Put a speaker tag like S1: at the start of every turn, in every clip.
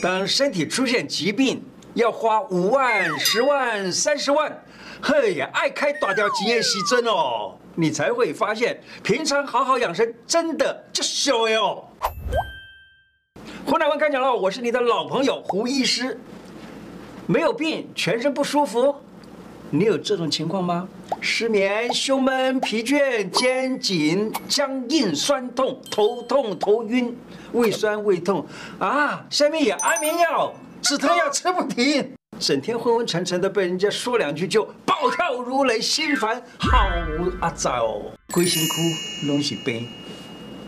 S1: 当身体出现疾病，要花五万、十万、三十万，嘿呀，爱开大条经验稀针哦，你才会发现，平常好好养生真的就小哟。胡乃文开讲了，我是你的老朋友胡医师。没有病，全身不舒服，你有这种情况吗？失眠、胸闷、疲倦、肩颈僵硬、酸痛、头痛、头晕、胃酸胃痛啊，下面有安眠药。止疼药吃不停，整天昏昏沉沉的，被人家说两句就暴跳如雷，心烦，好阿糟，归心哭，拢是病，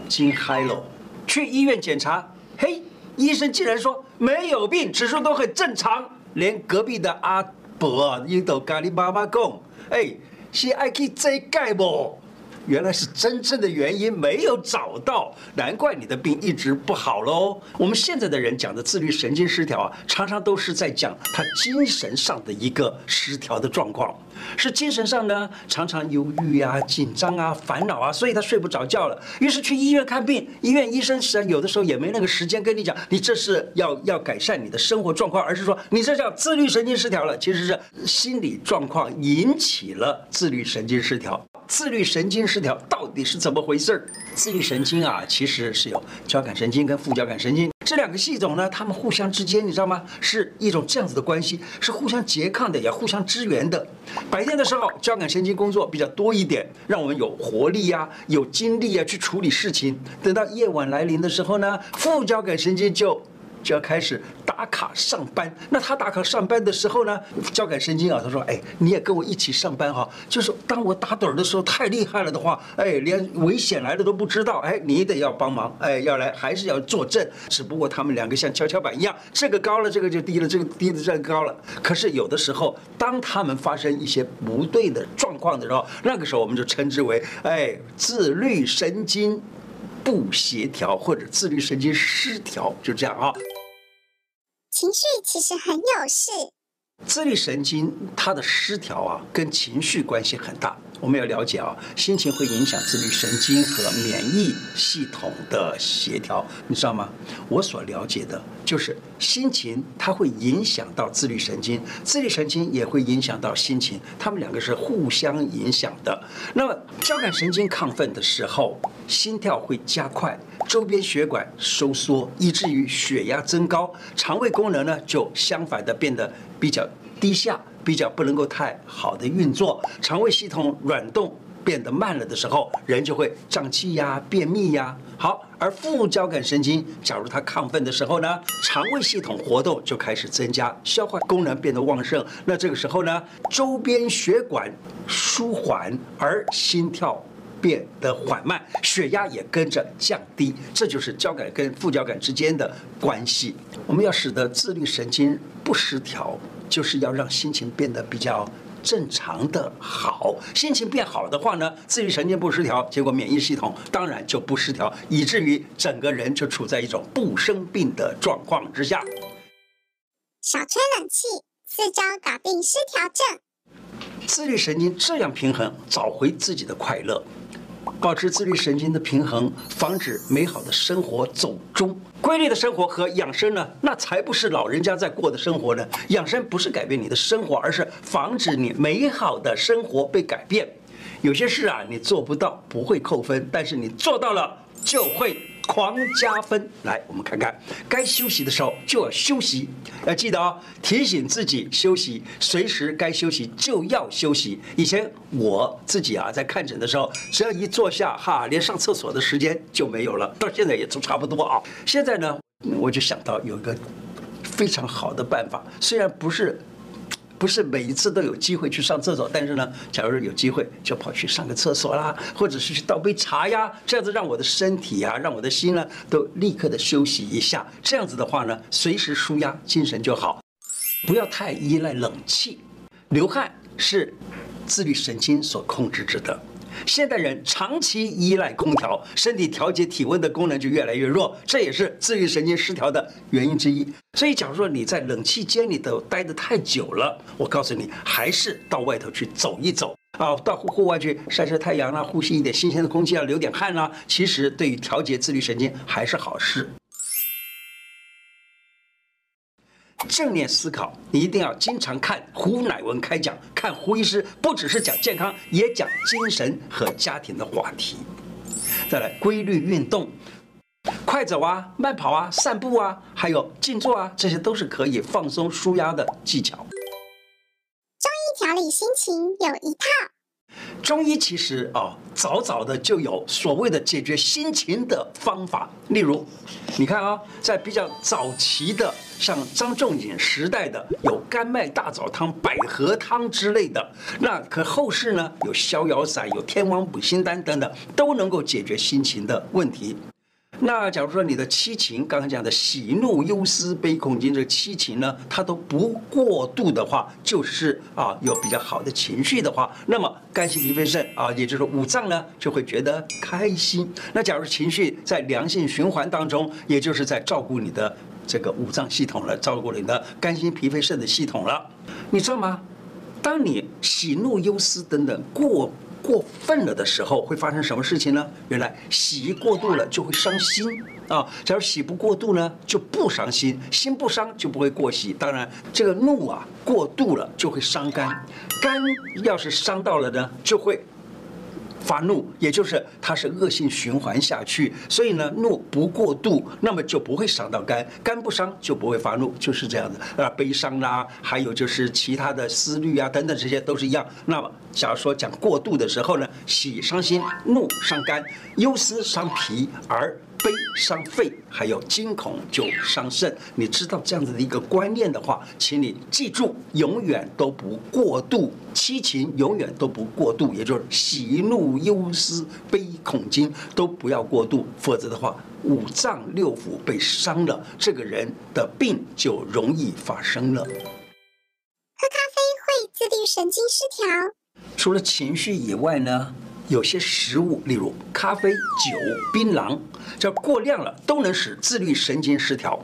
S1: 惊嗨了。去医院检查，嘿，医生竟然说没有病，指数都很正常，连隔壁的阿伯也都跟你妈妈讲，哎，是爱去世界无？原来是真正的原因没有找到，难怪你的病一直不好喽。我们现在的人讲的自律神经失调啊，常常都是在讲他精神上的一个失调的状况，是精神上呢常常忧郁啊、紧张啊、烦恼啊，所以他睡不着觉了。于是去医院看病，医院医生实际上有的时候也没那个时间跟你讲，你这是要要改善你的生活状况，而是说你这叫自律神经失调了，其实是心理状况引起了自律神经失调。自律神经失调到底是怎么回事儿？自律神经啊，其实是有交感神经跟副交感神经这两个系统呢，它们互相之间，你知道吗？是一种这样子的关系，是互相拮抗的，也互相支援的。白天的时候，交感神经工作比较多一点，让我们有活力呀、有精力啊，去处理事情。等到夜晚来临的时候呢，副交感神经就就要开始打卡上班。那他打卡上班的时候呢，交感神经啊，他说：“哎，你也跟我一起上班哈。就是当我打盹的时候太厉害了的话，哎，连危险来了都不知道。哎，你得要帮忙，哎，要来还是要坐镇。只不过他们两个像跷跷板一样，这个高了，这个就低了，这个低了，这个高了。可是有的时候，当他们发生一些不对的状况的时候，那个时候我们就称之为哎，自律神经。”不协调或者自律神经失调，就这样啊。
S2: 情绪其实很有事。
S1: 自律神经它的失调啊，跟情绪关系很大。我们要了解啊，心情会影响自律神经和免疫系统的协调，你知道吗？我所了解的就是心情，它会影响到自律神经，自律神经也会影响到心情，它们两个是互相影响的。那么交感神经亢奋的时候，心跳会加快，周边血管收缩，以至于血压增高，肠胃功能呢就相反的变得比较低下。比较不能够太好的运作，肠胃系统软动变得慢了的时候，人就会胀气呀、便秘呀。好，而副交感神经假如它亢奋的时候呢，肠胃系统活动就开始增加，消化功能变得旺盛。那这个时候呢，周边血管舒缓，而心跳变得缓慢，血压也跟着降低。这就是交感跟副交感之间的关系。我们要使得自律神经不失调。就是要让心情变得比较正常的好，心情变好的话呢，自律神经不失调，结果免疫系统当然就不失调，以至于整个人就处在一种不生病的状况之下。
S2: 少吹冷气，四招搞定失调症。
S1: 自律神经这样平衡，找回自己的快乐。保持自律神经的平衡，防止美好的生活走中。规律的生活和养生呢，那才不是老人家在过的生活呢。养生不是改变你的生活，而是防止你美好的生活被改变。有些事啊，你做不到不会扣分，但是你做到了就会。狂加分！来，我们看看，该休息的时候就要休息，要记得哦，提醒自己休息，随时该休息就要休息。以前我自己啊，在看诊的时候，只要一坐下，哈，连上厕所的时间就没有了。到现在也都差不多啊。现在呢，我就想到有一个非常好的办法，虽然不是。不是每一次都有机会去上厕所，但是呢，假如有机会就跑去上个厕所啦，或者是去倒杯茶呀，这样子让我的身体呀，让我的心呢，都立刻的休息一下。这样子的话呢，随时舒压，精神就好。不要太依赖冷气，流汗是自律神经所控制着的。现代人长期依赖空调，身体调节体温的功能就越来越弱，这也是自律神经失调的原因之一。所以，假如说你在冷气间里头待得太久了，我告诉你，还是到外头去走一走啊，到户外去晒晒太阳啦，呼吸一点新鲜的空气啊，流点汗啦，其实对于调节自律神经还是好事。正念思考，你一定要经常看胡乃文开讲，看胡医师不只是讲健康，也讲精神和家庭的话题。再来，规律运动，快走啊，慢跑啊，散步啊，还有静坐啊，这些都是可以放松舒压的技巧。
S2: 中医调理心情有一套。
S1: 中医其实啊，早早的就有所谓的解决心情的方法。例如，你看啊，在比较早期的，像张仲景时代的，有甘麦大枣汤、百合汤之类的。那可后世呢，有逍遥散、有天王补心丹等等，都能够解决心情的问题。那假如说你的七情，刚刚讲的喜怒忧思悲恐惊这七情呢，它都不过度的话，就是啊有比较好的情绪的话，那么肝心脾肺肾啊，也就是五脏呢就会觉得开心。那假如情绪在良性循环当中，也就是在照顾你的这个五脏系统了，照顾你的肝心脾肺肾的系统了，你知道吗？当你喜怒忧思等等过。过分了的时候会发生什么事情呢？原来喜过度了就会伤心啊。假如喜不过度呢，就不伤心，心不伤就不会过喜。当然，这个怒啊过度了就会伤肝，肝要是伤到了呢，就会。发怒，也就是它是恶性循环下去，所以呢，怒不过度，那么就不会伤到肝，肝不伤就不会发怒，就是这样的。啊，悲伤啦、还有就是其他的思虑啊，等等，这些都是一样。那么，假如说讲过度的时候呢，喜伤心，怒伤肝，忧思伤脾，而。悲伤肺，还有惊恐就伤肾。你知道这样子的一个观念的话，请你记住，永远都不过度，七情永远都不过度，也就是喜怒忧思悲恐惊都不要过度，否则的话，五脏六腑被伤了，这个人的病就容易发生了。
S2: 喝咖啡会自律神经失调，
S1: 除了情绪以外呢？有些食物，例如咖啡、酒、槟榔，这过量了都能使自律神经失调。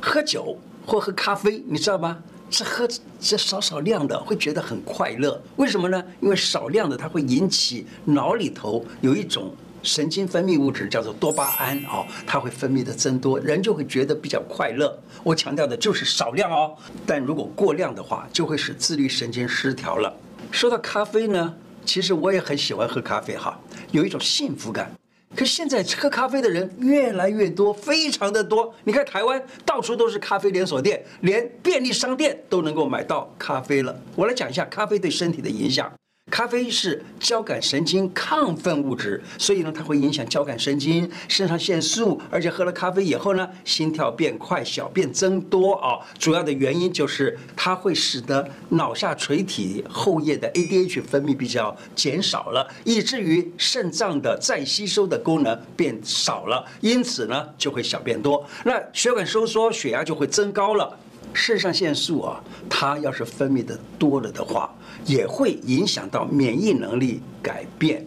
S1: 喝酒或喝咖啡，你知道吗？是喝这少少量的会觉得很快乐，为什么呢？因为少量的它会引起脑里头有一种神经分泌物质叫做多巴胺哦，它会分泌的增多，人就会觉得比较快乐。我强调的就是少量哦，但如果过量的话，就会使自律神经失调了。说到咖啡呢？其实我也很喜欢喝咖啡哈，有一种幸福感。可现在喝咖啡的人越来越多，非常的多。你看台湾到处都是咖啡连锁店，连便利商店都能够买到咖啡了。我来讲一下咖啡对身体的影响。咖啡是交感神经亢奋物质，所以呢，它会影响交感神经、肾上腺素，而且喝了咖啡以后呢，心跳变快、小便增多啊。主要的原因就是它会使得脑下垂体后叶的 ADH 分泌比较减少了，以至于肾脏的再吸收的功能变少了，因此呢，就会小便多。那血管收缩，血压就会增高了。肾上腺素啊，它要是分泌的多了的话，也会影响到免疫能力改变。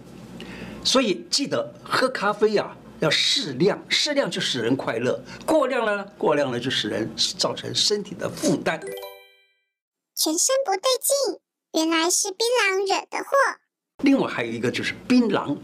S1: 所以记得喝咖啡呀，要适量，适量就使人快乐；过量呢，过量呢就使人造成身体的负担。
S2: 全身不对劲，原来是槟榔惹的祸。
S1: 另外还有一个就是槟榔，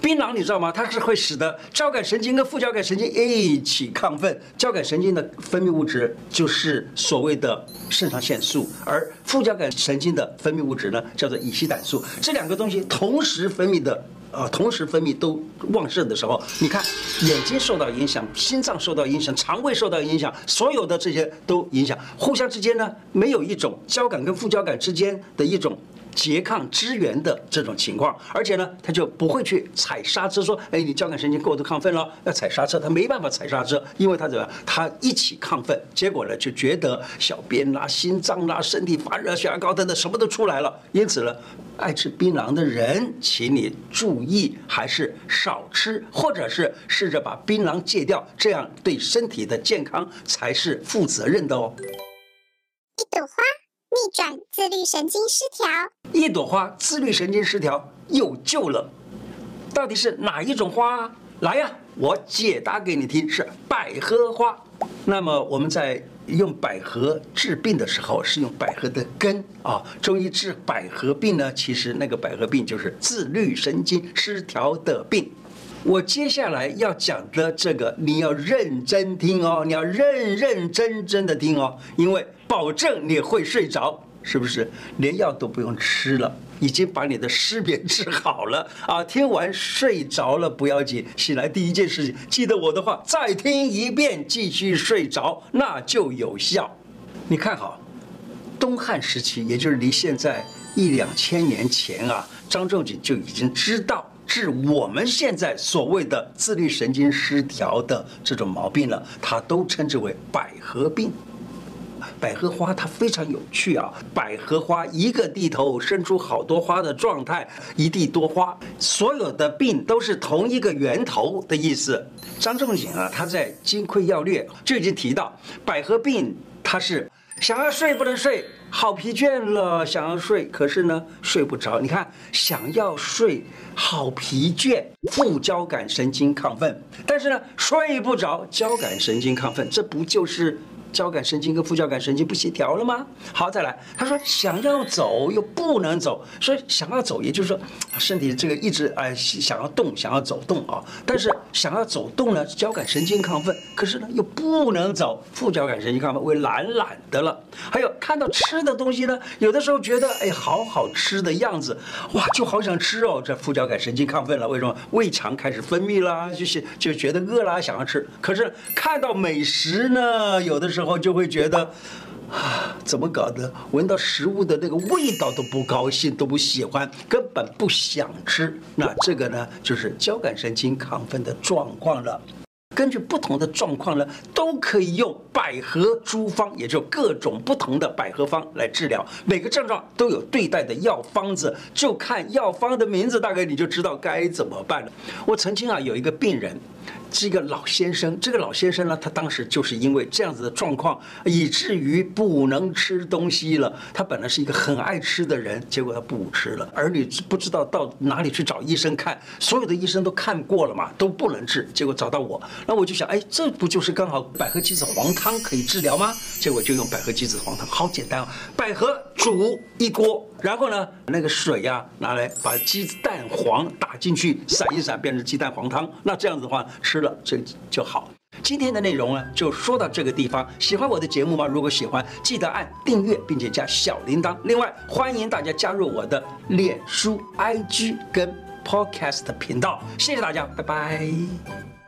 S1: 槟榔你知道吗？它是会使得交感神经跟副交感神经一起亢奋。交感神经的分泌物质就是所谓的肾上腺素，而副交感神经的分泌物质呢，叫做乙烯胆素。这两个东西同时分泌的，呃，同时分泌都旺盛的时候，你看眼睛受到影响，心脏受到影响，肠胃受到影响，所有的这些都影响，互相之间呢，没有一种交感跟副交感之间的一种。拮抗支援的这种情况，而且呢，他就不会去踩刹车，说，哎，你交感神经过度亢奋了，要踩刹车，他没办法踩刹车，因为他怎么样，他一起亢奋，结果呢，就觉得小便啦、心脏啦、身体发热、血压高等等，什么都出来了。因此呢，爱吃槟榔的人，请你注意，还是少吃，或者是试着把槟榔戒掉，这样对身体的健康才是负责任的哦。
S2: 一朵花。逆转自律神经失调，
S1: 一朵花自律神经失调有救了，到底是哪一种花？来呀，我解答给你听，是百合花。那么我们在用百合治病的时候，是用百合的根啊。中医治百合病呢，其实那个百合病就是自律神经失调的病。我接下来要讲的这个，你要认真听哦，你要认认真真的听哦，因为保证你会睡着，是不是？连药都不用吃了，已经把你的失眠治好了啊！听完睡着了不要紧，醒来第一件事情，记得我的话，再听一遍，继续睡着，那就有效。你看好，东汉时期，也就是离现在一两千年前啊，张仲景就已经知道。治我们现在所谓的自律神经失调的这种毛病了，它都称之为百合病。百合花它非常有趣啊，百合花一个地头生出好多花的状态，一地多花，所有的病都是同一个源头的意思。张仲景啊，他在《金匮要略》就已经提到，百合病它是。想要睡不能睡，好疲倦了。想要睡，可是呢睡不着。你看，想要睡，好疲倦，副交感神经亢奋，但是呢睡不着，交感神经亢奋，这不就是？交感神经跟副交感神经不协调了吗？好，再来，他说想要走又不能走，所以想要走，也就是说身体这个一直哎想要动，想要走动啊，但是想要走动呢，交感神经亢奋，可是呢又不能走，副交感神经亢奋，为懒懒的了。还有看到吃的东西呢，有的时候觉得哎好好吃的样子，哇，就好想吃哦，这副交感神经亢奋了，为什么？胃肠开始分泌啦，就是就觉得饿啦，想要吃。可是看到美食呢，有的时候。然后就会觉得，啊，怎么搞的？闻到食物的那个味道都不高兴，都不喜欢，根本不想吃。那这个呢，就是交感神经亢奋的状况了。根据不同的状况呢，都可以用百合诸方，也就各种不同的百合方来治疗。每个症状都有对待的药方子，就看药方的名字，大概你就知道该怎么办了。我曾经啊有一个病人。是一个老先生，这个老先生呢，他当时就是因为这样子的状况，以至于不能吃东西了。他本来是一个很爱吃的人，结果他不吃了。儿女不知道到哪里去找医生看，所有的医生都看过了嘛，都不能治。结果找到我，那我就想，哎，这不就是刚好百合鸡子黄汤可以治疗吗？结果就用百合鸡子黄汤，好简单啊，百合煮一锅。然后呢，那个水呀、拿来把鸡蛋黄打进去，散一散，变成鸡蛋黄汤。那这样子的话，吃了这就好。今天的内容呢，就说到这个地方。喜欢我的节目吗？如果喜欢，记得按订阅，并且加小铃铛。另外，欢迎大家加入我的脸书、IG 跟 Podcast 频道。谢谢大家，拜拜。